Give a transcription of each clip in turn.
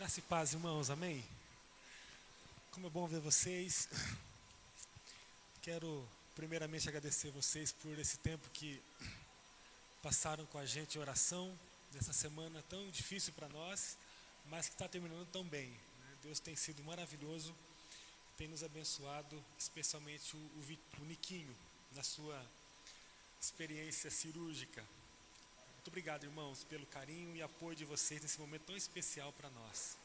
Graça e paz, irmãos, amém? Como é bom ver vocês. Quero primeiramente agradecer vocês por esse tempo que passaram com a gente em oração, nessa semana tão difícil para nós, mas que está terminando tão bem. né? Deus tem sido maravilhoso, tem nos abençoado, especialmente o, o, o Niquinho, na sua experiência cirúrgica. Muito obrigado, irmãos, pelo carinho e apoio de vocês nesse momento tão especial para nós.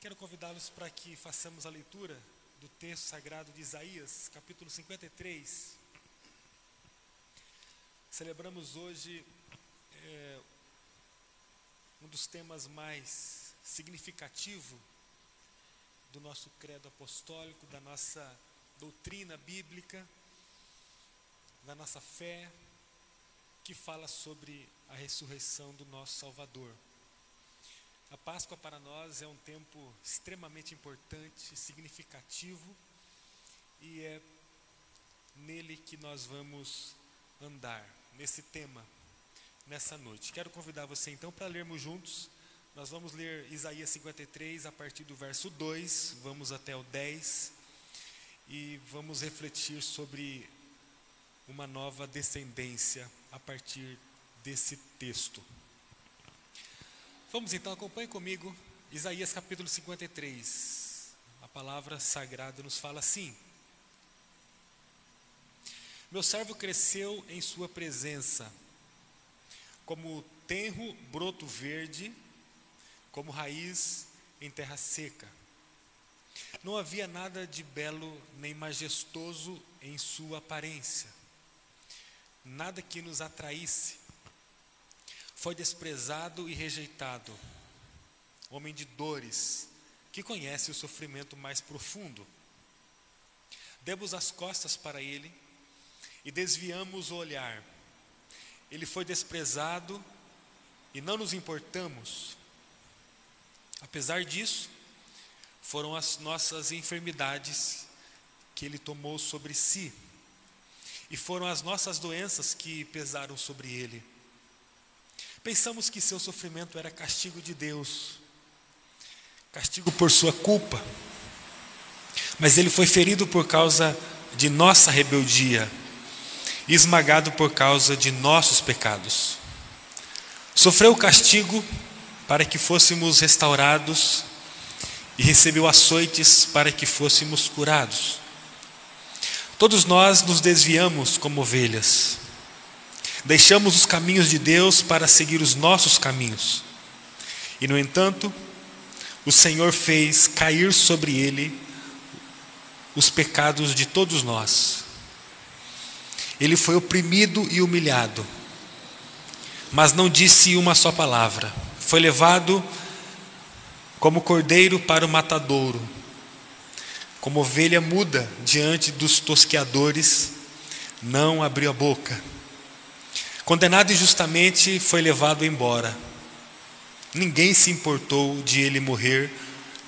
Quero convidá-los para que façamos a leitura do texto sagrado de Isaías, capítulo 53. Celebramos hoje é, um dos temas mais significativos do nosso credo apostólico, da nossa doutrina bíblica, da nossa fé, que fala sobre a ressurreição do nosso Salvador. A Páscoa para nós é um tempo extremamente importante, significativo, e é nele que nós vamos andar, nesse tema, nessa noite. Quero convidar você então para lermos juntos. Nós vamos ler Isaías 53 a partir do verso 2, vamos até o 10 e vamos refletir sobre uma nova descendência a partir desse texto. Vamos então, acompanhe comigo Isaías capítulo 53. A palavra sagrada nos fala assim: Meu servo cresceu em sua presença, como tenro broto verde, como raiz em terra seca. Não havia nada de belo nem majestoso em sua aparência, nada que nos atraísse. Foi desprezado e rejeitado, homem de dores, que conhece o sofrimento mais profundo. Demos as costas para ele e desviamos o olhar. Ele foi desprezado e não nos importamos. Apesar disso, foram as nossas enfermidades que ele tomou sobre si, e foram as nossas doenças que pesaram sobre ele. Pensamos que seu sofrimento era castigo de Deus, castigo por sua culpa, mas ele foi ferido por causa de nossa rebeldia, esmagado por causa de nossos pecados. Sofreu o castigo para que fôssemos restaurados e recebeu açoites para que fôssemos curados. Todos nós nos desviamos como ovelhas. Deixamos os caminhos de Deus para seguir os nossos caminhos. E, no entanto, o Senhor fez cair sobre ele os pecados de todos nós. Ele foi oprimido e humilhado, mas não disse uma só palavra. Foi levado como cordeiro para o matadouro, como ovelha muda diante dos tosqueadores, não abriu a boca. Condenado injustamente, foi levado embora. Ninguém se importou de ele morrer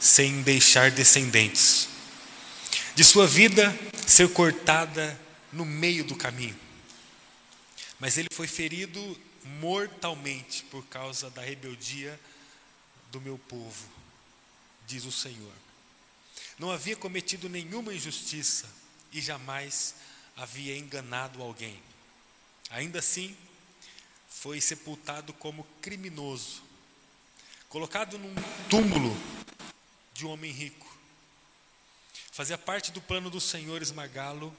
sem deixar descendentes. De sua vida ser cortada no meio do caminho. Mas ele foi ferido mortalmente por causa da rebeldia do meu povo, diz o Senhor. Não havia cometido nenhuma injustiça e jamais havia enganado alguém. Ainda assim, foi sepultado como criminoso, colocado num túmulo de um homem rico. Fazia parte do plano do Senhor esmagá-lo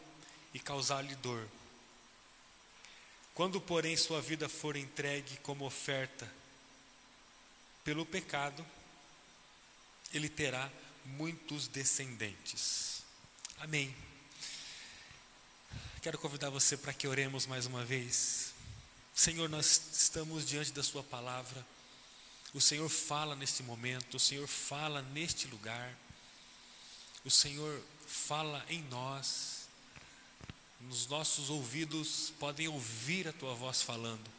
e causar-lhe dor. Quando, porém, sua vida for entregue como oferta pelo pecado, ele terá muitos descendentes. Amém. Quero convidar você para que oremos mais uma vez. Senhor, nós estamos diante da Sua palavra. O Senhor fala neste momento, o Senhor fala neste lugar, o Senhor fala em nós. Nos nossos ouvidos podem ouvir a Tua voz falando.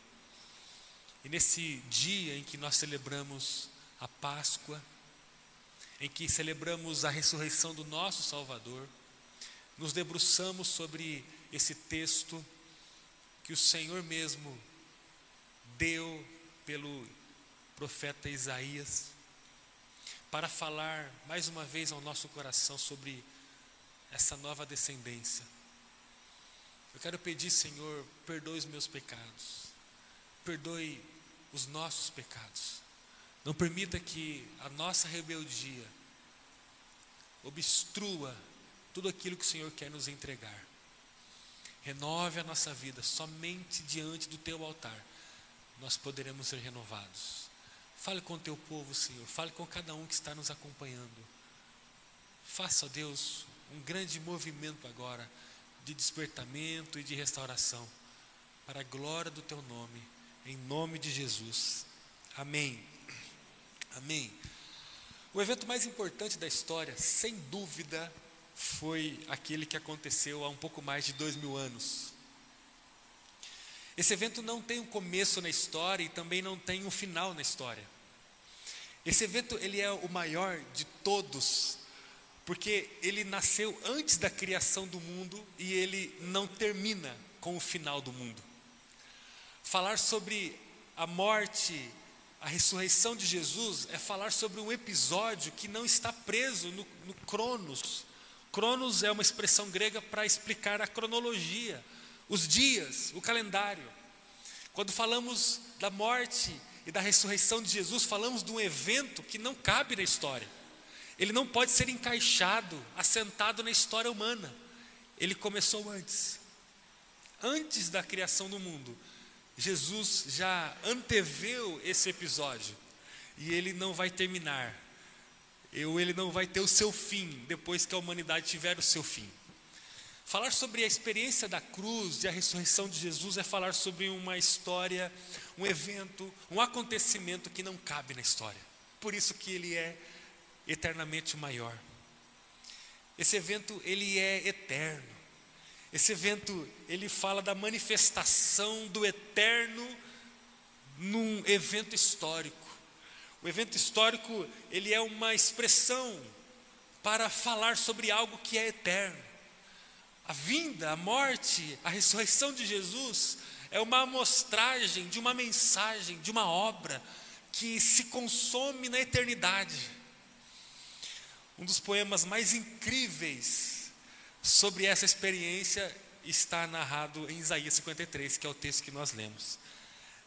E nesse dia em que nós celebramos a Páscoa, em que celebramos a ressurreição do nosso Salvador, nos debruçamos sobre esse texto que o Senhor mesmo deu pelo profeta Isaías. para falar mais uma vez ao nosso coração sobre essa nova descendência. Eu quero pedir, Senhor, perdoe os meus pecados, perdoe os nossos pecados. Não permita que a nossa rebeldia obstrua tudo aquilo que o Senhor quer nos entregar. Renove a nossa vida, somente diante do teu altar nós poderemos ser renovados. Fale com o teu povo, Senhor, fale com cada um que está nos acompanhando. Faça, Deus, um grande movimento agora de despertamento e de restauração, para a glória do teu nome, em nome de Jesus. Amém. Amém. O evento mais importante da história, sem dúvida, foi aquele que aconteceu há um pouco mais de dois mil anos. Esse evento não tem um começo na história e também não tem um final na história. Esse evento ele é o maior de todos, porque ele nasceu antes da criação do mundo e ele não termina com o final do mundo. Falar sobre a morte a ressurreição de Jesus é falar sobre um episódio que não está preso no, no Cronos. Cronos é uma expressão grega para explicar a cronologia, os dias, o calendário. Quando falamos da morte e da ressurreição de Jesus, falamos de um evento que não cabe na história. Ele não pode ser encaixado, assentado na história humana. Ele começou antes. Antes da criação do mundo, Jesus já anteveu esse episódio e ele não vai terminar. Eu, ele não vai ter o seu fim depois que a humanidade tiver o seu fim. Falar sobre a experiência da cruz e a ressurreição de Jesus é falar sobre uma história, um evento, um acontecimento que não cabe na história. Por isso que ele é eternamente maior. Esse evento ele é eterno. Esse evento, ele fala da manifestação do eterno num evento histórico. O evento histórico, ele é uma expressão para falar sobre algo que é eterno. A vinda, a morte, a ressurreição de Jesus é uma amostragem de uma mensagem, de uma obra que se consome na eternidade. Um dos poemas mais incríveis sobre essa experiência está narrado em Isaías 53, que é o texto que nós lemos.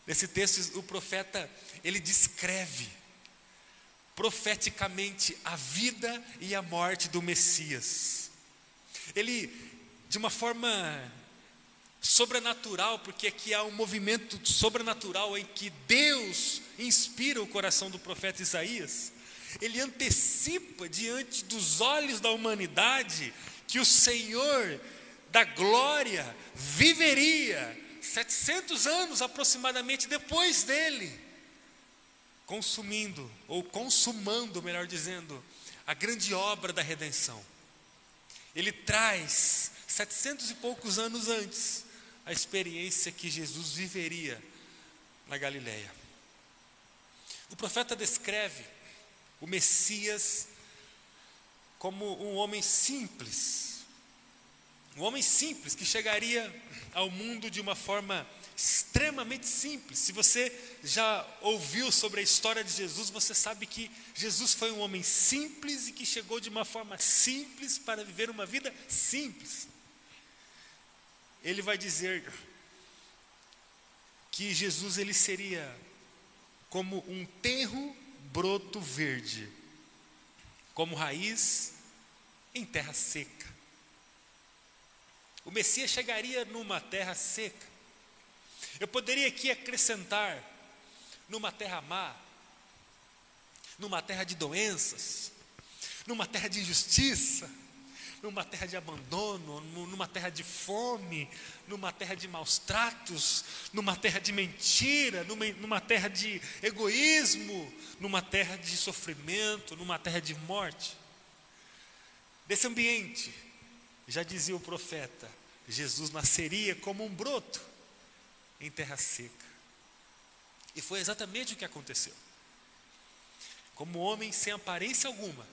Nesse texto, o profeta, ele descreve profeticamente a vida e a morte do Messias. Ele, de uma forma sobrenatural, porque aqui há um movimento sobrenatural em que Deus inspira o coração do profeta Isaías, ele antecipa diante dos olhos da humanidade que o Senhor da glória viveria 700 anos aproximadamente depois dele, consumindo, ou consumando, melhor dizendo, a grande obra da redenção. Ele traz, setecentos e poucos anos antes, a experiência que Jesus viveria na Galileia. O profeta descreve o Messias como um homem simples. Um homem simples que chegaria ao mundo de uma forma extremamente simples. Se você já ouviu sobre a história de Jesus, você sabe que Jesus foi um homem simples e que chegou de uma forma simples para viver uma vida simples. Ele vai dizer que Jesus ele seria como um terro broto verde, como raiz em terra seca. O Messias chegaria numa terra seca. Eu poderia aqui acrescentar numa terra má, numa terra de doenças, numa terra de injustiça, numa terra de abandono, numa terra de fome, numa terra de maus tratos, numa terra de mentira, numa, numa terra de egoísmo, numa terra de sofrimento, numa terra de morte. Desse ambiente, já dizia o profeta, Jesus nasceria como um broto em terra seca. E foi exatamente o que aconteceu. Como homem sem aparência alguma,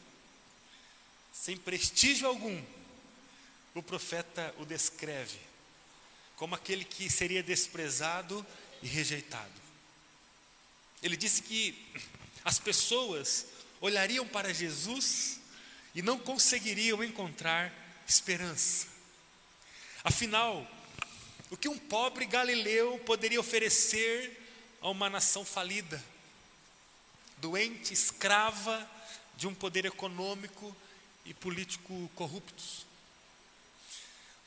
sem prestígio algum, o profeta o descreve como aquele que seria desprezado e rejeitado. Ele disse que as pessoas olhariam para Jesus e não conseguiriam encontrar esperança. Afinal, o que um pobre galileu poderia oferecer a uma nação falida, doente, escrava de um poder econômico e político corruptos?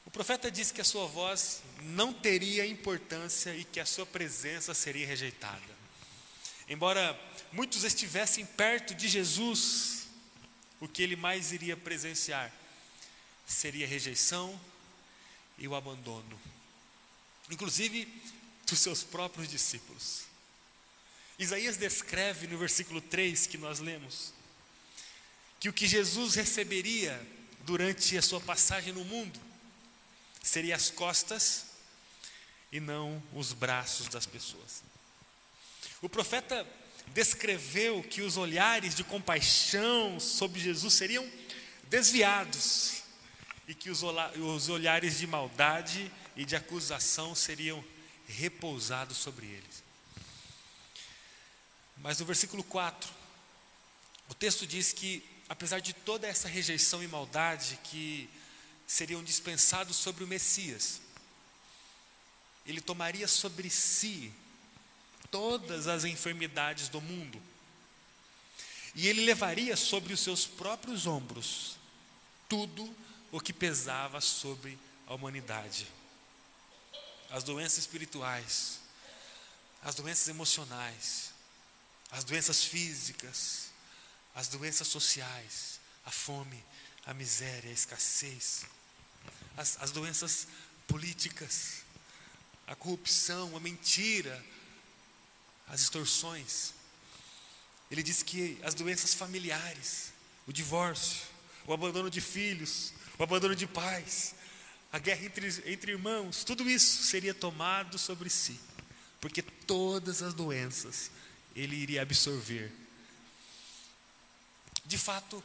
O profeta disse que a sua voz não teria importância e que a sua presença seria rejeitada. Embora muitos estivessem perto de Jesus, o que ele mais iria presenciar seria rejeição e o abandono, inclusive dos seus próprios discípulos. Isaías descreve no versículo 3 que nós lemos que o que Jesus receberia durante a sua passagem no mundo seria as costas e não os braços das pessoas. O profeta descreveu que os olhares de compaixão sobre Jesus seriam desviados e que os, olhares de maldade e de acusação seriam repousados sobre eles. Mas no versículo 4, o texto diz que, apesar de toda essa rejeição e maldade que seriam dispensados sobre o Messias, ele tomaria sobre si todas as enfermidades do mundo. E ele levaria sobre os seus próprios ombros tudo o que pesava sobre a humanidade. As doenças espirituais, as doenças emocionais, as doenças físicas, as doenças sociais, a fome, a miséria, a escassez, as, as doenças políticas, a corrupção, a mentira, as extorsões. Ele diz que as doenças familiares, o divórcio, o abandono de filhos, o abandono de pais, a guerra entre, entre irmãos, tudo isso seria tomado sobre si, porque todas as doenças ele iria absorver. De fato,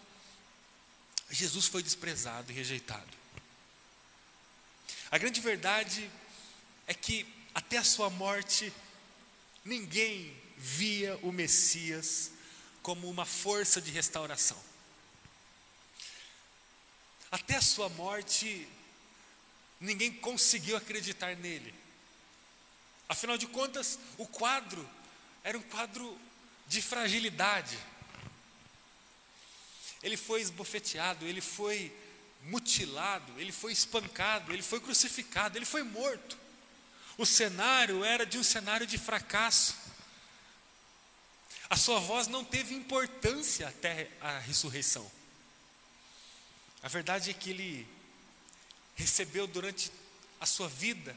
Jesus foi desprezado e rejeitado. A grande verdade é que até a sua morte, ninguém via o Messias como uma força de restauração. Até a sua morte, ninguém conseguiu acreditar nele. Afinal de contas, o quadro era um quadro de fragilidade. Ele foi esbofeteado, ele foi mutilado, ele foi espancado, ele foi crucificado, ele foi morto. O cenário era de um cenário de fracasso. A sua voz não teve importância até a ressurreição. A verdade é que ele recebeu durante a sua vida,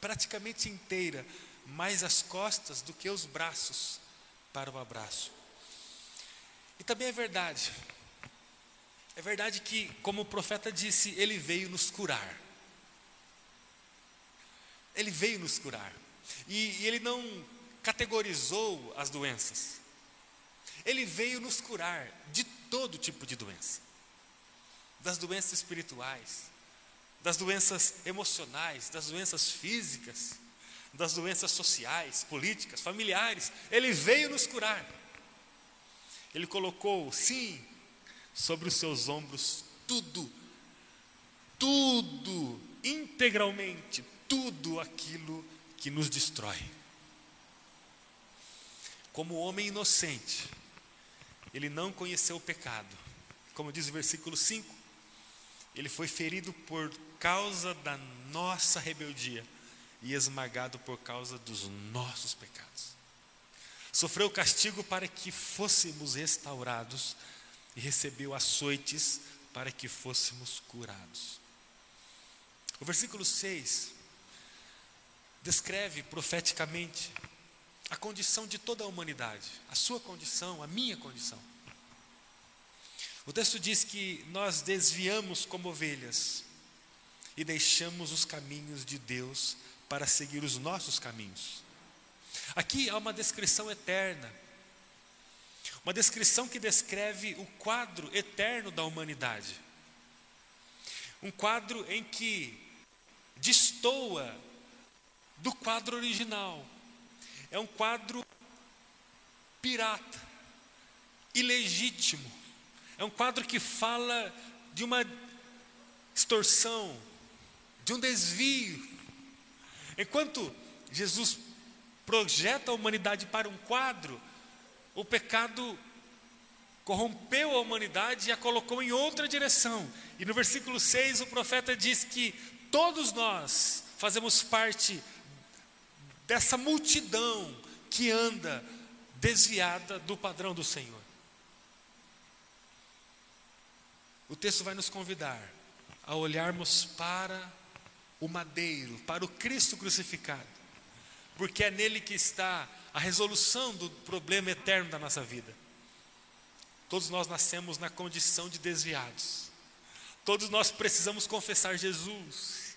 praticamente inteira, mais as costas do que os braços para o abraço. E também é verdade é verdade que, como o profeta disse, ele veio nos curar. Ele veio nos curar. E, e ele não categorizou as doenças. Ele veio nos curar de todo tipo de doença. Das doenças espirituais, das doenças emocionais, das doenças físicas, das doenças sociais, políticas, familiares. Ele veio nos curar. Ele colocou, sim, sobre os seus ombros tudo, tudo, integralmente, tudo aquilo que nos destrói. Como homem inocente, ele não conheceu o pecado. Como diz o versículo 5, ele foi ferido por causa da nossa rebeldia e esmagado por causa dos nossos pecados. Sofreu castigo para que fôssemos restaurados e recebeu açoites para que fôssemos curados. O versículo 6 descreve profeticamente a condição de toda a humanidade, a sua condição, a minha condição. O texto diz que nós desviamos como ovelhas e deixamos os caminhos de Deus para seguir os nossos caminhos. Aqui há uma descrição eterna uma descrição que descreve o quadro eterno da humanidade. Um quadro em que destoa do quadro original. É um quadro pirata, ilegítimo. É um quadro que fala de uma extorsão, de um desvio. Enquanto Jesus projeta a humanidade para um quadro, o pecado corrompeu a humanidade e a colocou em outra direção. E no versículo 6 o profeta diz que todos nós fazemos parte dessa multidão que anda desviada do padrão do Senhor. O texto vai nos convidar a olharmos para o madeiro, para o Cristo crucificado, porque é nele que está a resolução do problema eterno da nossa vida. Todos nós nascemos na condição de desviados, todos nós precisamos confessar Jesus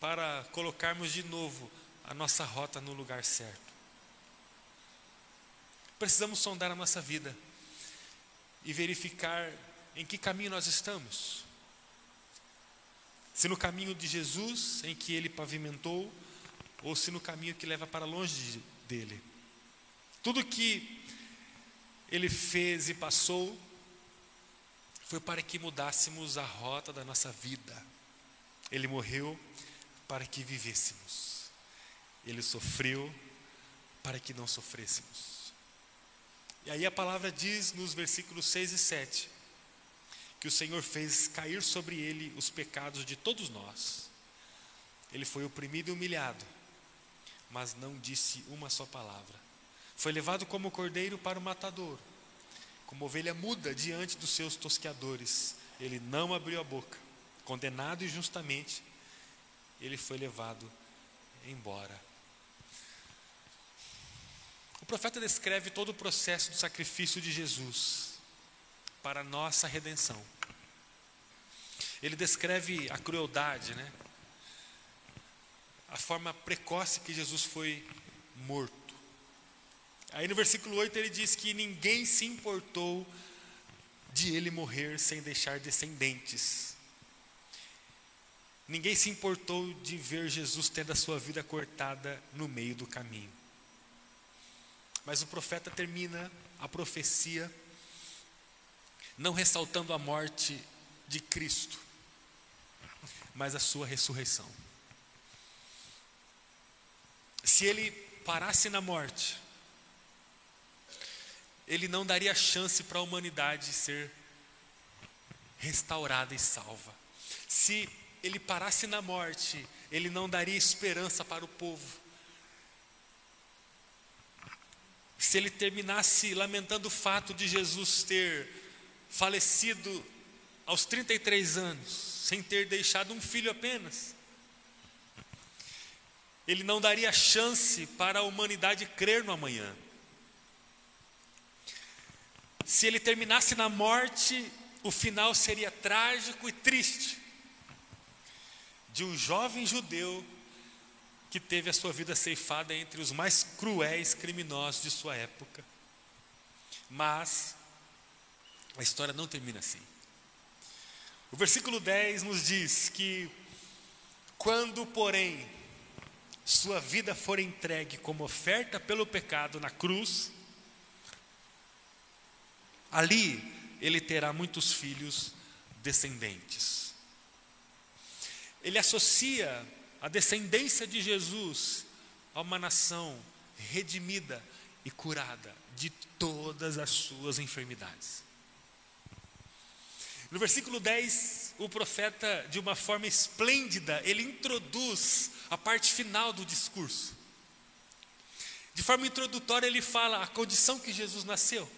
para colocarmos de novo a nossa rota no lugar certo. Precisamos sondar a nossa vida e verificar em que caminho nós estamos. Se no caminho de Jesus, em que ele pavimentou, ou se no caminho que leva para longe dele. Tudo que ele fez e passou foi para que mudássemos a rota da nossa vida. Ele morreu para que vivêssemos. Ele sofreu para que não sofrêssemos. E aí a palavra diz nos versículos 6 e 7 que o Senhor fez cair sobre ele os pecados de todos nós. Ele foi oprimido e humilhado, mas não disse uma só palavra. Foi levado como cordeiro para o matador, como ovelha muda diante dos seus tosqueadores. Ele não abriu a boca. Condenado injustamente, ele foi levado embora. O profeta descreve todo o processo do sacrifício de Jesus para a nossa redenção. Ele descreve a crueldade, né? A forma precoce que Jesus foi morto. Aí no versículo 8 ele diz que ninguém se importou de ele morrer sem deixar descendentes. Ninguém se importou de ver Jesus tendo a sua vida cortada no meio do caminho. Mas o profeta termina a profecia não ressaltando a morte de Cristo, mas a sua ressurreição. Se ele parasse na morte, ele não daria chance para a humanidade ser restaurada e salva. Se ele parasse na morte, ele não daria esperança para o povo. Se ele terminasse lamentando o fato de Jesus ter falecido aos 33 anos, sem ter deixado um filho apenas. Ele não daria chance para a humanidade crer no amanhã. Se ele terminasse na morte, o final seria trágico e triste de um jovem judeu que teve a sua vida ceifada entre os mais cruéis criminosos de sua época. Mas a história não termina assim. O versículo 10 nos diz que, quando, porém, sua vida for entregue como oferta pelo pecado na cruz, ali ele terá muitos filhos descendentes. Ele associa a descendência de Jesus a uma nação redimida e curada de todas as suas enfermidades. No versículo 10, o profeta, de uma forma esplêndida, ele introduz a parte final do discurso. De forma introdutória, ele fala a condição que Jesus nasceu.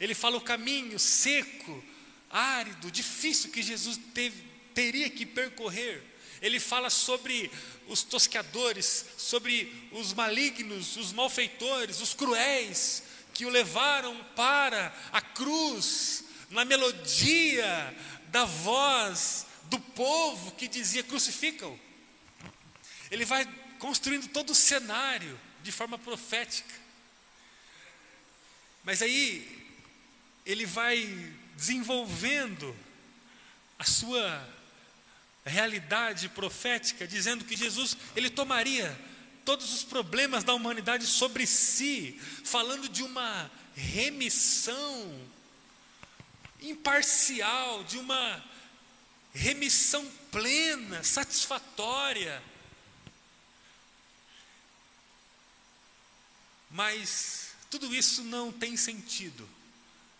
Ele fala o caminho seco, árido, difícil que Jesus teve, teria que percorrer. Ele fala sobre os tosqueadores, sobre os malignos, os malfeitores, os cruéis que o levaram para a cruz, na melodia da voz do povo que dizia: crucificam. Ele vai construindo todo o cenário de forma profética. Mas aí ele vai desenvolvendo a sua realidade profética, dizendo que Jesus ele tomaria todos os problemas da humanidade sobre si, falando de uma remissão imparcial, de uma remissão plena, satisfatória. Mas tudo isso não tem sentido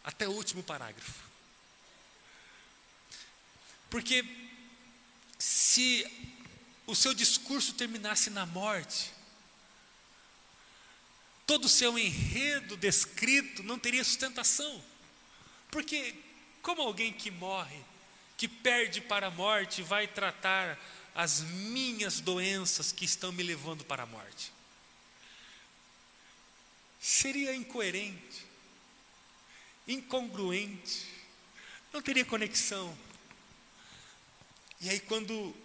até o último parágrafo. Porque se o seu discurso terminasse na morte, todo o seu enredo descrito não teria sustentação. Porque, como alguém que morre, que perde para a morte, vai tratar as minhas doenças que estão me levando para a morte? Seria incoerente, incongruente, não teria conexão. E aí, quando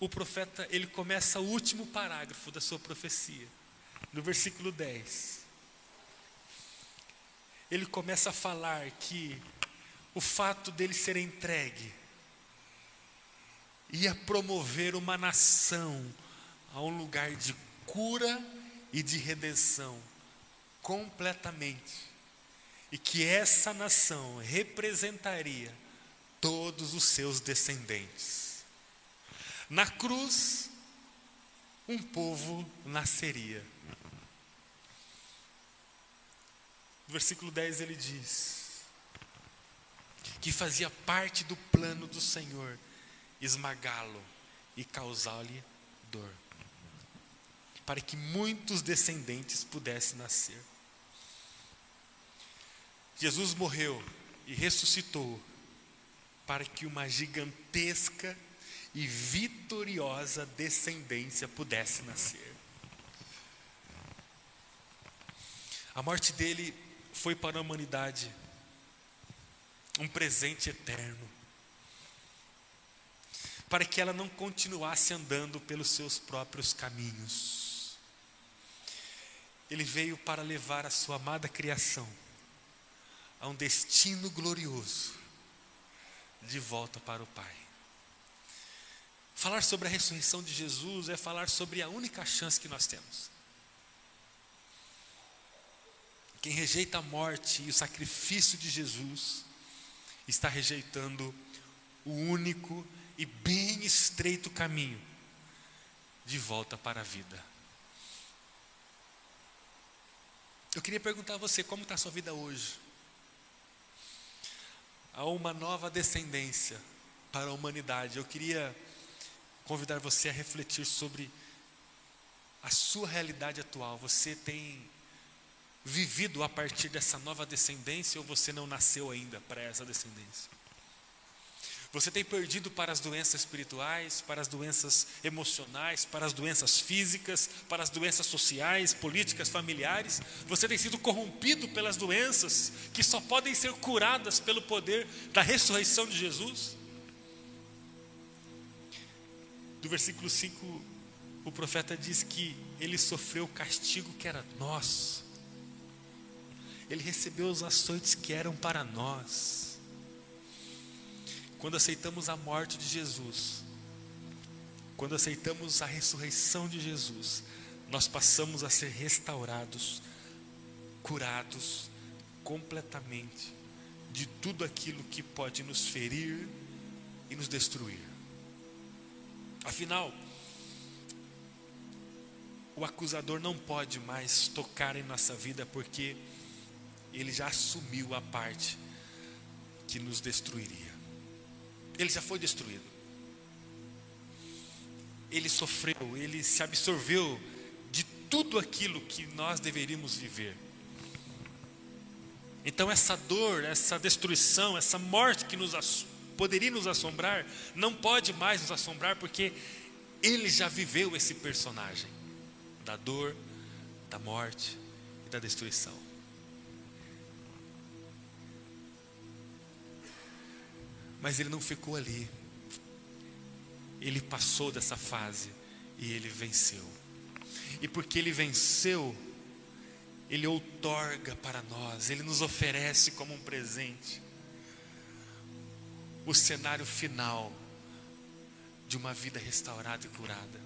o profeta ele começa o último parágrafo da sua profecia, no versículo 10. Ele começa a falar que o fato dele ser entregue ia promover uma nação a um lugar de cura e de redenção completamente. E que essa nação representaria todos os seus descendentes. Na cruz, um povo nasceria. No versículo 10 ele diz que fazia parte do plano do Senhor esmagá-lo e causar-lhe dor, para que muitos descendentes pudessem nascer. Jesus morreu e ressuscitou para que uma gigantesca e vitoriosa descendência pudesse nascer. A morte dele foi para a humanidade um presente eterno, para que ela não continuasse andando pelos seus próprios caminhos. Ele veio para levar a sua amada criação a um destino glorioso de volta para o Pai. Falar sobre a ressurreição de Jesus é falar sobre a única chance que nós temos. Quem rejeita a morte e o sacrifício de Jesus está rejeitando o único e bem estreito caminho de volta para a vida. Eu queria perguntar a você como está a sua vida hoje. Há uma nova descendência para a humanidade. Eu queria convidar você a refletir sobre a sua realidade atual. Você tem vivido a partir dessa nova descendência ou você não nasceu ainda para essa descendência? Você tem perdido para as doenças espirituais, para as doenças emocionais, para as doenças físicas, para as doenças sociais, políticas, familiares. Você tem sido corrompido pelas doenças que só podem ser curadas pelo poder da ressurreição de Jesus do versículo 5, o profeta diz que ele sofreu o castigo que era nosso, ele recebeu os açoites que eram para nós. Quando aceitamos a morte de Jesus, quando aceitamos a ressurreição de Jesus, nós passamos a ser restaurados, curados completamente de tudo aquilo que pode nos ferir e nos destruir. Afinal, o acusador não pode mais tocar em nossa vida porque ele já assumiu a parte que nos destruiria. Ele já foi destruído. Ele sofreu, ele se absorveu de tudo aquilo que nós deveríamos viver. Então, essa dor, essa destruição, essa morte que nos poderia nos assombrar, não pode mais nos assombrar, porque ele já viveu esse personagem da dor, da morte e da destruição. Mas ele não ficou ali. Ele passou dessa fase e ele venceu. E porque ele venceu, ele outorga para nós, ele nos oferece como um presente o cenário final de uma vida restaurada e curada.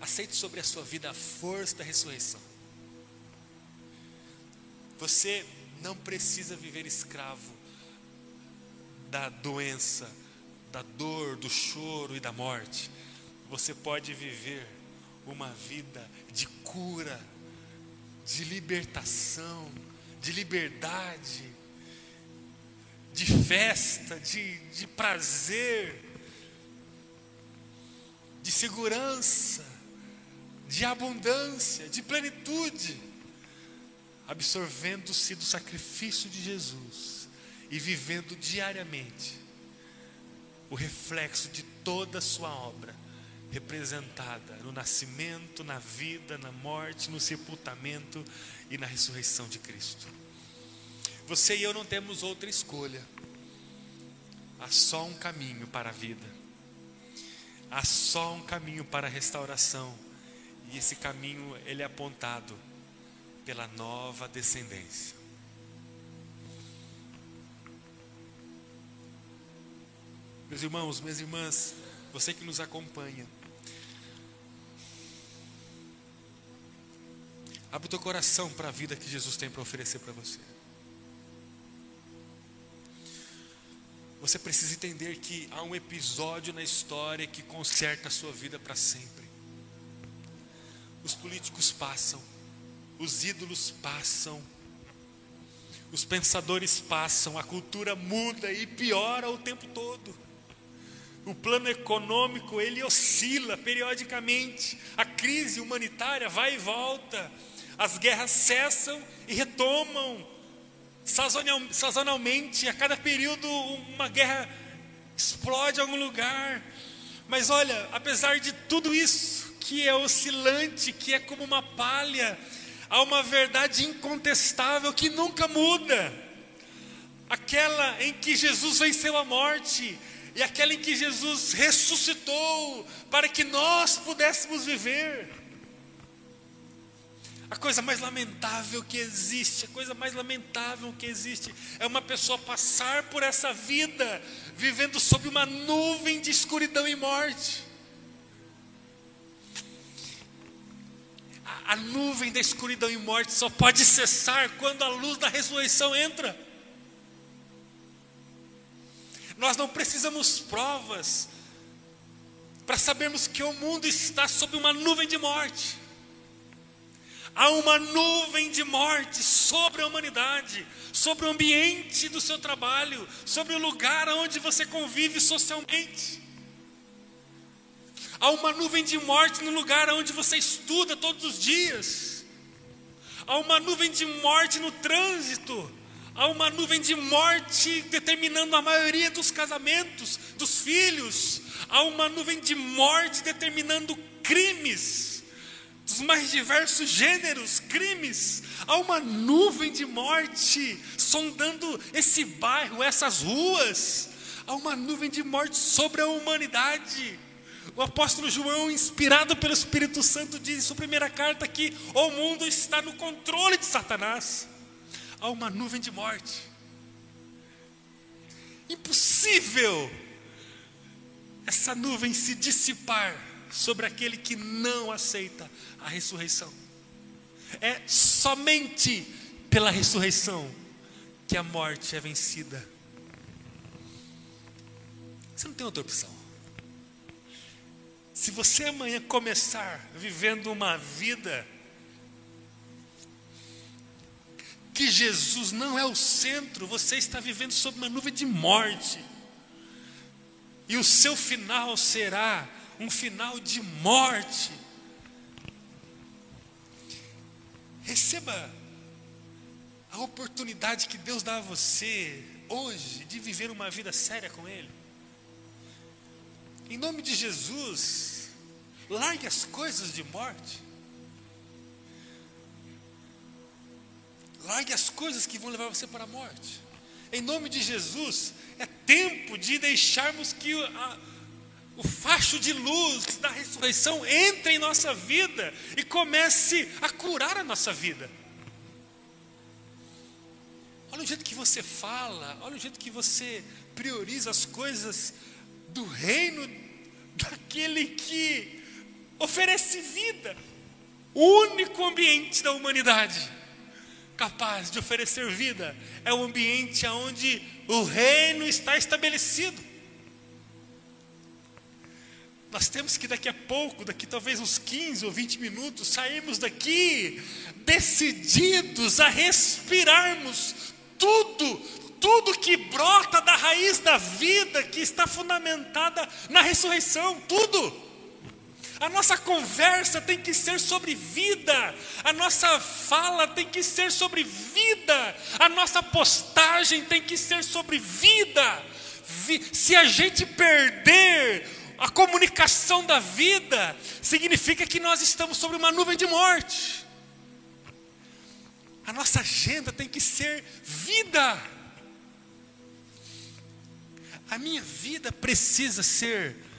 Aceite sobre a sua vida a força da ressurreição. Você não precisa viver escravo da doença, da dor, do choro e da morte. Você pode viver uma vida de cura, de libertação, de liberdade, de festa, de, de prazer, de segurança, de abundância, de plenitude, absorvendo-se do sacrifício de Jesus e vivendo diariamente o reflexo de toda a sua obra, representada no nascimento, na vida, na morte, no sepultamento e na ressurreição de Cristo. Você e eu não temos outra escolha. Há só um caminho para a vida. Há só um caminho para a restauração. E esse caminho ele é apontado pela nova descendência. Meus irmãos, minhas irmãs, você que nos acompanha, abre o teu coração para a vida que Jesus tem para oferecer para você. Você precisa entender que há um episódio na história que conserta a sua vida para sempre. Os políticos passam, os ídolos passam, os pensadores passam, a cultura muda e piora o tempo todo. O plano econômico ele oscila periodicamente. A crise humanitária vai e volta. As guerras cessam e retomam sazonalmente. A cada período uma guerra explode em algum lugar. Mas olha, apesar de tudo isso que é oscilante, que é como uma palha, há uma verdade incontestável que nunca muda. Aquela em que Jesus venceu a morte, e aquela em que Jesus ressuscitou para que nós pudéssemos viver. A coisa mais lamentável que existe, a coisa mais lamentável que existe é uma pessoa passar por essa vida vivendo sob uma nuvem de escuridão e morte. A, a nuvem da escuridão e morte só pode cessar quando a luz da ressurreição entra. Nós não precisamos provas para sabermos que o mundo está sob uma nuvem de morte. Há uma nuvem de morte sobre a humanidade, sobre o ambiente do seu trabalho, sobre o lugar onde você convive socialmente. Há uma nuvem de morte no lugar onde você estuda todos os dias. Há uma nuvem de morte no trânsito Há uma nuvem de morte determinando a maioria dos casamentos, dos filhos. Há uma nuvem de morte determinando crimes, dos mais diversos gêneros, crimes. Há uma nuvem de morte sondando esse bairro, essas ruas. Há uma nuvem de morte sobre a humanidade. O apóstolo João, inspirado pelo Espírito Santo, diz em sua primeira carta que o mundo está no controle de Satanás há uma nuvem de morte. Impossível essa nuvem se dissipar sobre aquele que não aceita a ressurreição. É somente pela ressurreição que a morte é vencida. Você não tem outra opção. Se você amanhã começar vivendo uma vida que Jesus não é o centro, você está vivendo sob uma nuvem de morte. E o seu final será um final de morte. Receba a oportunidade que Deus dá a você hoje de viver uma vida séria com Ele. Em nome de Jesus, largue as coisas de morte. Largue as coisas que vão levar você para a morte. Em nome de Jesus, é tempo de deixarmos que a, o facho de luz da ressurreição entre em nossa vida e comece a curar a nossa vida. Olha o jeito que você fala, olha o jeito que você prioriza as coisas do reino daquele que oferece vida. O único ambiente da humanidade capaz de oferecer vida é o ambiente onde o reino está estabelecido. Nós temos que daqui a pouco, daqui talvez uns 15 ou 20 minutos, sairmos daqui decididos a respirarmos tudo, tudo que brota da raiz da vida que está fundamentada na ressurreição, tudo. A nossa conversa tem que ser sobre vida, a nossa fala tem que ser sobre vida, a nossa postagem tem que ser sobre vida. Se a gente perder a comunicação da vida significa que nós estamos sobre uma nuvem de morte. A nossa agenda tem que ser vida. A minha vida precisa ser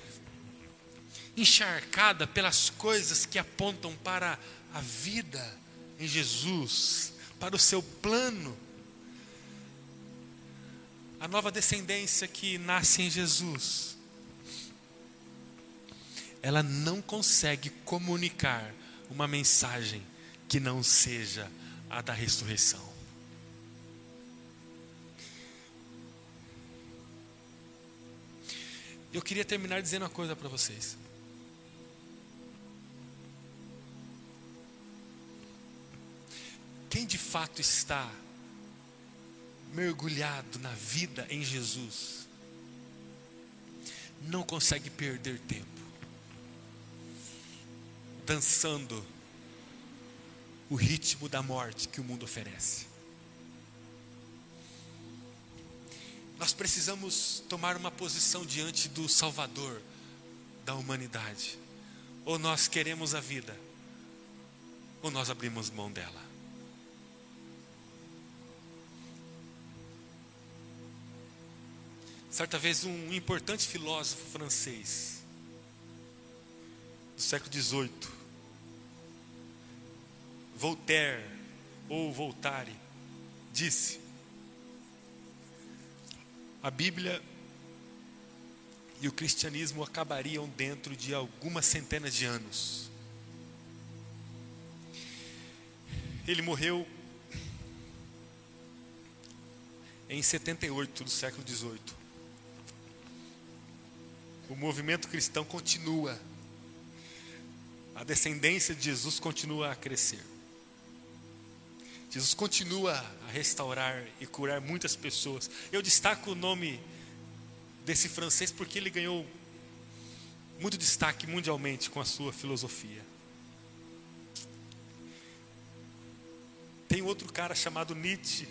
encharcada pelas coisas que apontam para a vida em Jesus, para o seu plano. A nova descendência que nasce em Jesus ela não consegue comunicar uma mensagem que não seja a da ressurreição. Eu queria terminar dizendo uma coisa para vocês. Quem de fato está mergulhado na vida em Jesus, não consegue perder tempo dançando o ritmo da morte que o mundo oferece. Nós precisamos tomar uma posição diante do Salvador da humanidade. Ou nós queremos a vida, ou nós abrimos mão dela. Certa vez, um importante filósofo francês, do século XVIII, Voltaire ou Voltare disse: a Bíblia e o cristianismo acabariam dentro de algumas centenas de anos. Ele morreu em 78 do século 18. O movimento cristão continua. A descendência de Jesus continua a crescer. Jesus continua a restaurar e curar muitas pessoas. Eu destaco o nome desse francês porque ele ganhou muito destaque mundialmente com a sua filosofia. Tem outro cara chamado Nietzsche,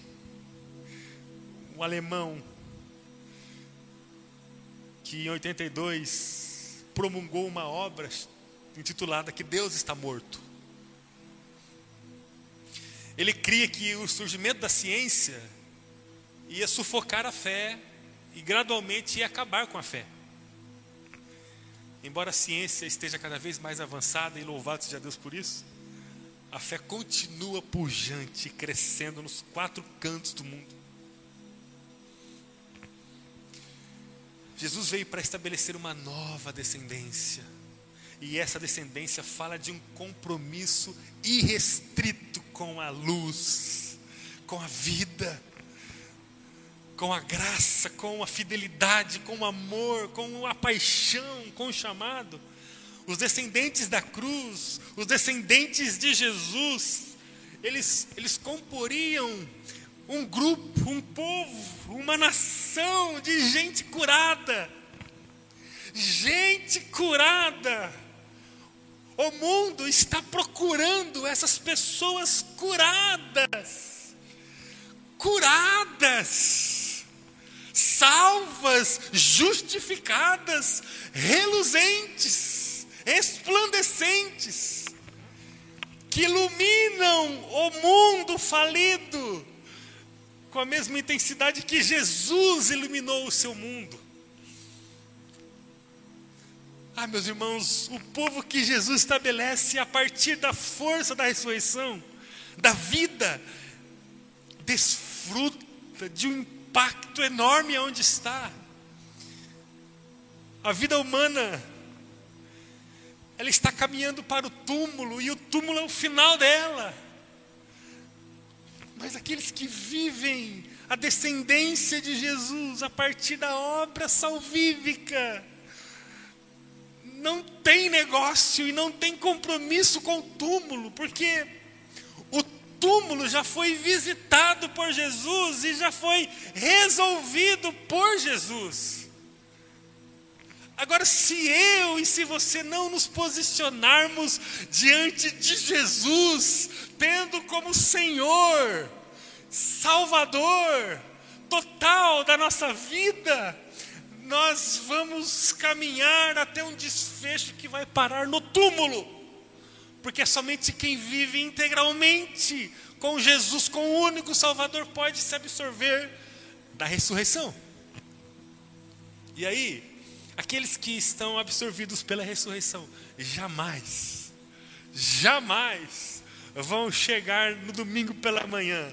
um alemão, que em 82 promulgou uma obra intitulada Que Deus está morto. Ele cria que o surgimento da ciência ia sufocar a fé e gradualmente ia acabar com a fé. Embora a ciência esteja cada vez mais avançada e louvado seja Deus por isso, a fé continua pujante, crescendo nos quatro cantos do mundo. Jesus veio para estabelecer uma nova descendência. E essa descendência fala de um compromisso irrestrito com a luz, com a vida, com a graça, com a fidelidade, com o amor, com a paixão, com o chamado. Os descendentes da cruz, os descendentes de Jesus, eles, eles comporiam um grupo, um povo, uma nação de gente curada. Gente curada. O mundo está procurando essas pessoas curadas, curadas, salvas, justificadas, reluzentes, esplandecentes, que iluminam o mundo falido com a mesma intensidade que Jesus iluminou o seu mundo. Ah, meus irmãos, o povo que Jesus estabelece a partir da força da ressurreição, da vida, desfruta de um impacto enorme onde está. A vida humana ela está caminhando para o túmulo e o túmulo é o final dela. Mas aqueles que vivem a descendência de Jesus a partir da obra salvífica, não tem negócio e não tem compromisso com o túmulo, porque o túmulo já foi visitado por Jesus e já foi resolvido por Jesus. Agora, se eu e se você não nos posicionarmos diante de Jesus, tendo como Senhor, Salvador total da nossa vida, nós vamos caminhar até um desfecho que vai parar no túmulo, porque somente quem vive integralmente com Jesus, com o único Salvador, pode se absorver da ressurreição. E aí, aqueles que estão absorvidos pela ressurreição, jamais, jamais vão chegar no domingo pela manhã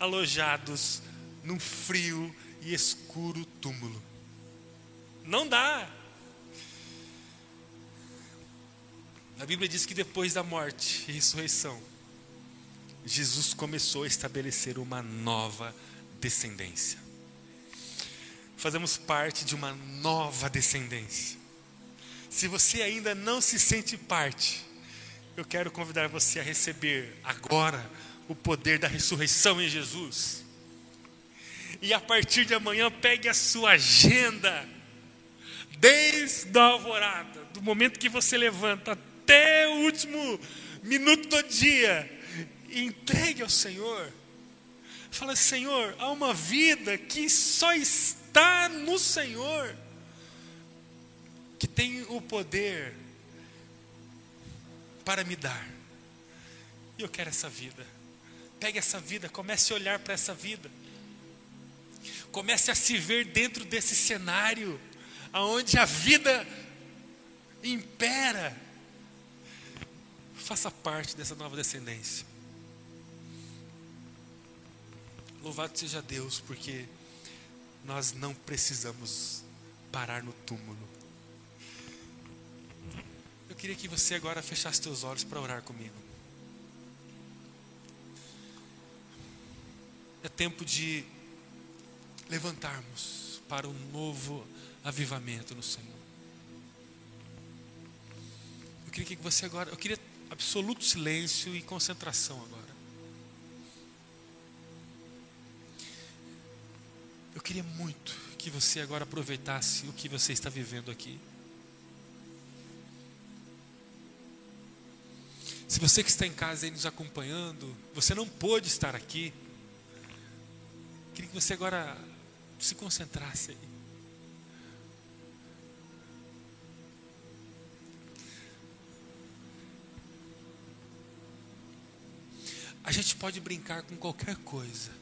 alojados num frio e escuro túmulo. Não dá. A Bíblia diz que depois da morte e ressurreição, Jesus começou a estabelecer uma nova descendência. Fazemos parte de uma nova descendência. Se você ainda não se sente parte, eu quero convidar você a receber agora o poder da ressurreição em Jesus. E a partir de amanhã, pegue a sua agenda desde a alvorada, do momento que você levanta até o último minuto do dia, e entregue ao Senhor. Fala, Senhor, há uma vida que só está no Senhor, que tem o poder para me dar. E eu quero essa vida. Pegue essa vida, comece a olhar para essa vida. Comece a se ver dentro desse cenário aonde a vida impera. Faça parte dessa nova descendência. Louvado seja Deus, porque nós não precisamos parar no túmulo. Eu queria que você agora fechasse seus olhos para orar comigo. É tempo de levantarmos para um novo avivamento no Senhor. Eu queria que você agora, eu queria absoluto silêncio e concentração agora. Eu queria muito que você agora aproveitasse o que você está vivendo aqui. Se você que está em casa aí nos acompanhando, você não pôde estar aqui, queria que você agora se concentrasse aí. A gente pode brincar com qualquer coisa.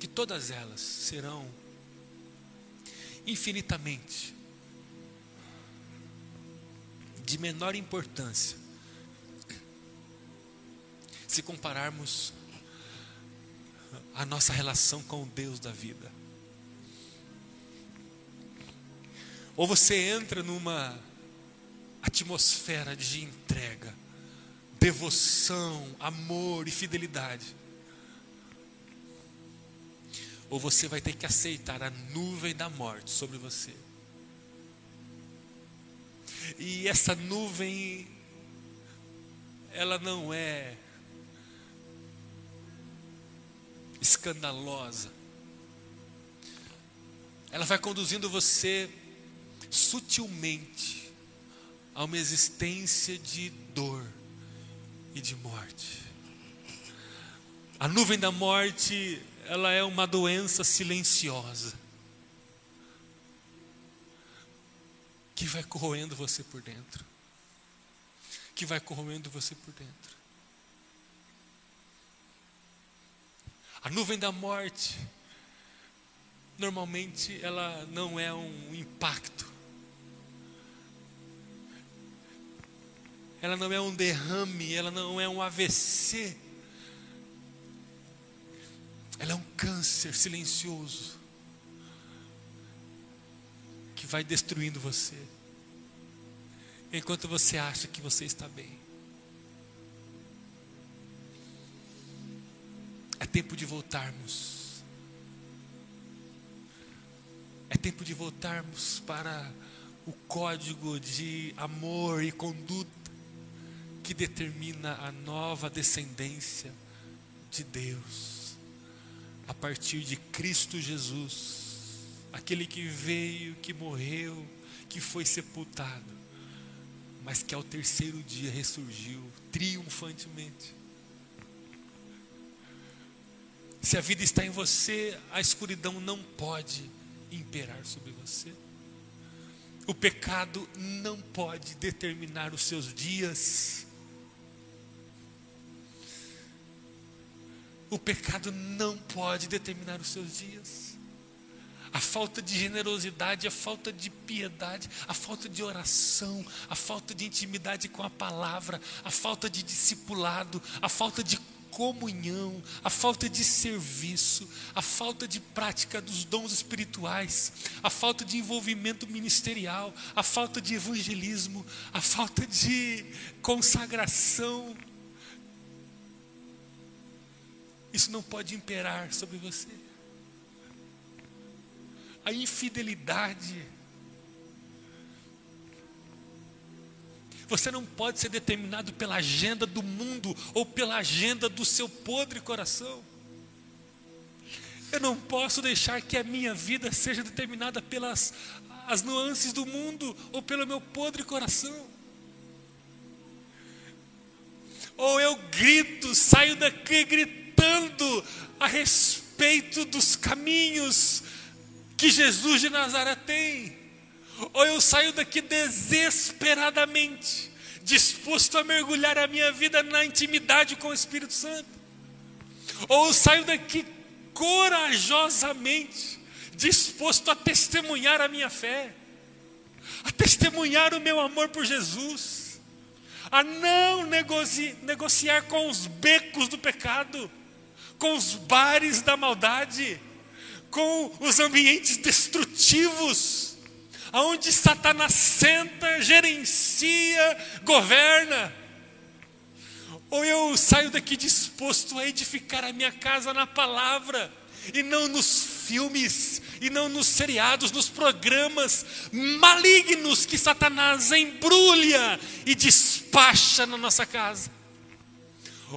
Que todas elas serão infinitamente de menor importância se compararmos a nossa relação com o Deus da vida. Ou você entra numa atmosfera de entrega, devoção, amor e fidelidade. Ou você vai ter que aceitar a nuvem da morte sobre você. E essa nuvem, ela não é escandalosa. Ela vai conduzindo você sutilmente a uma existência de dor e de morte. A nuvem da morte, ela é uma doença silenciosa que vai corroendo você por dentro. Que vai corroendo você por dentro. A nuvem da morte, normalmente, ela não é um impacto. Ela não é um derrame, ela não é um AVC. Ela é um câncer silencioso que vai destruindo você, enquanto você acha que você está bem. É tempo de voltarmos. É tempo de voltarmos para o código de amor e conduta que determina a nova descendência de Deus a partir de Cristo Jesus, aquele que veio, que morreu, que foi sepultado, mas que ao terceiro dia ressurgiu triunfantemente. Se a vida está em você, a escuridão não pode imperar sobre você. O pecado não pode determinar os seus dias. O pecado não pode determinar os seus dias. A falta de generosidade, a falta de piedade, a falta de oração, a falta de intimidade com a palavra, a falta de discipulado, a falta de comunhão, a falta de serviço, a falta de prática dos dons espirituais, a falta de envolvimento ministerial, a falta de evangelismo, a falta de consagração. Isso não pode imperar sobre você. A infidelidade, Você não pode ser determinado pela agenda do mundo ou pela agenda do seu podre coração. Eu não posso deixar que a minha vida seja determinada pelas as nuances do mundo ou pelo meu podre coração. Ou eu grito, saio daqui gritando a respeito dos caminhos que Jesus de Nazaré tem. Ou eu saio daqui desesperadamente, disposto a mergulhar a minha vida na intimidade com o Espírito Santo, ou eu saio daqui corajosamente, disposto a testemunhar a minha fé, a testemunhar o meu amor por Jesus, a não negoci negociar com os becos do pecado, com os bares da maldade, com os ambientes destrutivos aonde Satanás senta, gerencia, governa. Ou eu saio daqui disposto a edificar a minha casa na palavra, e não nos filmes, e não nos seriados, nos programas malignos que Satanás embrulha e despacha na nossa casa.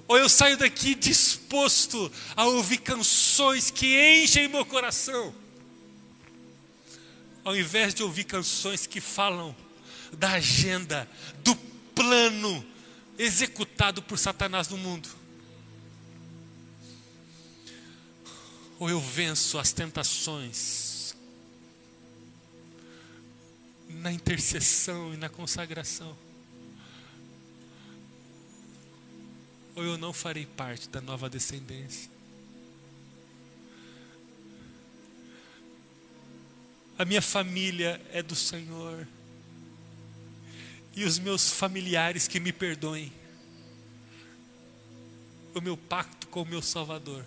Ou eu saio daqui disposto a ouvir canções que enchem meu coração ao invés de ouvir canções que falam da agenda, do plano executado por Satanás no mundo. Ou eu venço as tentações na intercessão e na consagração. Ou eu não farei parte da nova descendência. a minha família é do Senhor. E os meus familiares que me perdoem. O meu pacto com o meu Salvador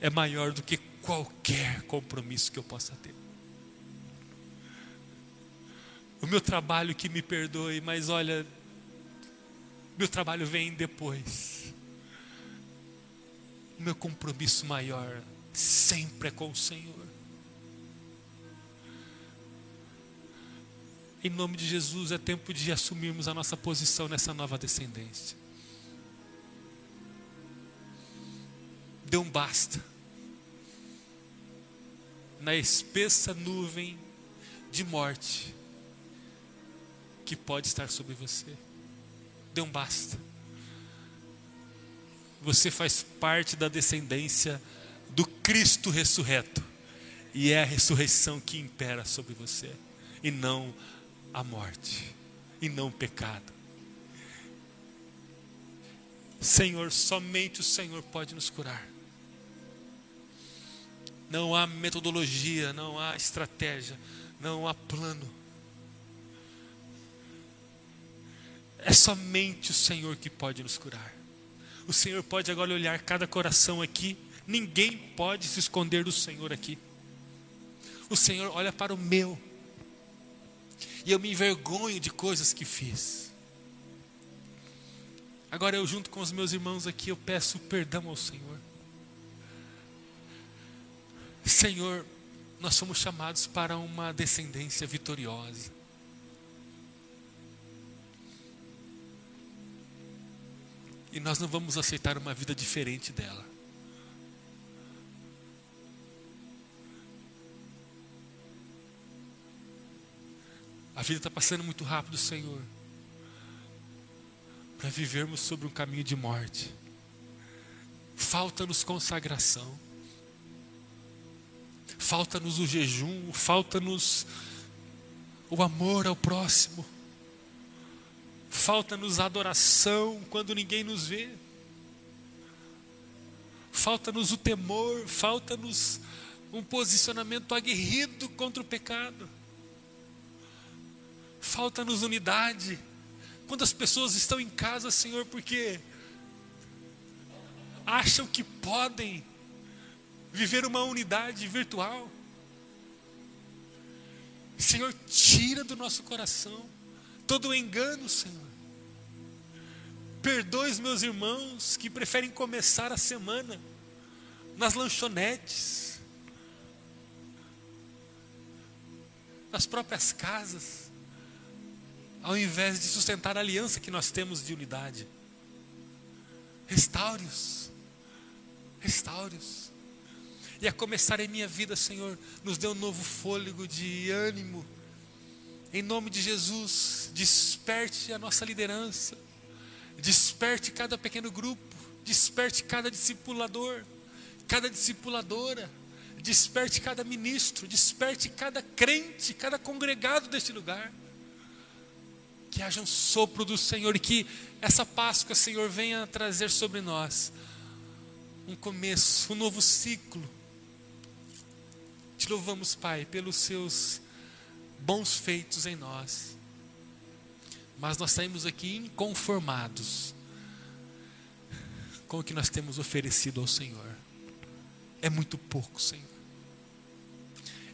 é maior do que qualquer compromisso que eu possa ter. O meu trabalho que me perdoe, mas olha, meu trabalho vem depois. Meu compromisso maior sempre é com o Senhor. Em nome de Jesus, é tempo de assumirmos a nossa posição nessa nova descendência. Dê um basta. Na espessa nuvem de morte que pode estar sobre você. Dê um basta. Você faz parte da descendência do Cristo ressurreto. E é a ressurreição que impera sobre você. E não a morte e não o pecado. Senhor, somente o Senhor pode nos curar. Não há metodologia, não há estratégia, não há plano. É somente o Senhor que pode nos curar. O Senhor pode agora olhar cada coração aqui. Ninguém pode se esconder do Senhor aqui. O Senhor olha para o meu e eu me envergonho de coisas que fiz. Agora eu, junto com os meus irmãos aqui, eu peço perdão ao Senhor. Senhor, nós somos chamados para uma descendência vitoriosa. E nós não vamos aceitar uma vida diferente dela. A vida está passando muito rápido, Senhor, para vivermos sobre um caminho de morte. Falta-nos consagração, falta-nos o jejum, falta-nos o amor ao próximo. Falta-nos adoração quando ninguém nos vê. Falta-nos o temor, falta-nos um posicionamento aguerrido contra o pecado. Falta-nos unidade. Quando as pessoas estão em casa, Senhor, porque acham que podem viver uma unidade virtual. Senhor, tira do nosso coração todo engano, Senhor. Perdoe os meus irmãos que preferem começar a semana nas lanchonetes, nas próprias casas, ao invés de sustentar a aliança que nós temos de unidade. Restaure-os, restaure-os. E a começar em minha vida, Senhor, nos dê um novo fôlego de ânimo. Em nome de Jesus, desperte a nossa liderança Desperte cada pequeno grupo, desperte cada discipulador, cada discipuladora, desperte cada ministro, desperte cada crente, cada congregado deste lugar. Que haja um sopro do Senhor e que essa Páscoa, Senhor, venha trazer sobre nós um começo, um novo ciclo. Te louvamos, Pai, pelos seus bons feitos em nós mas nós saímos aqui inconformados com o que nós temos oferecido ao Senhor. É muito pouco, Senhor.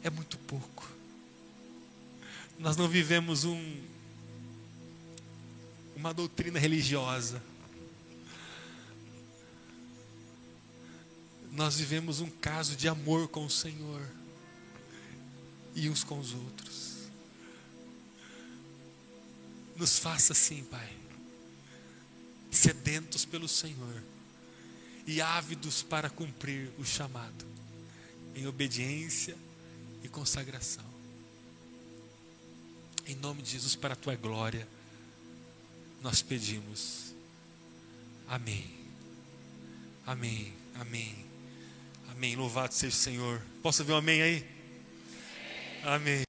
É muito pouco. Nós não vivemos um, uma doutrina religiosa. Nós vivemos um caso de amor com o Senhor e uns com os outros. Nos faça assim, Pai, sedentos pelo Senhor e ávidos para cumprir o chamado, em obediência e consagração. Em nome de Jesus, para a tua glória, nós pedimos. Amém. Amém. Amém. Amém. Louvado seja o Senhor. Posso ver um amém aí? Amém.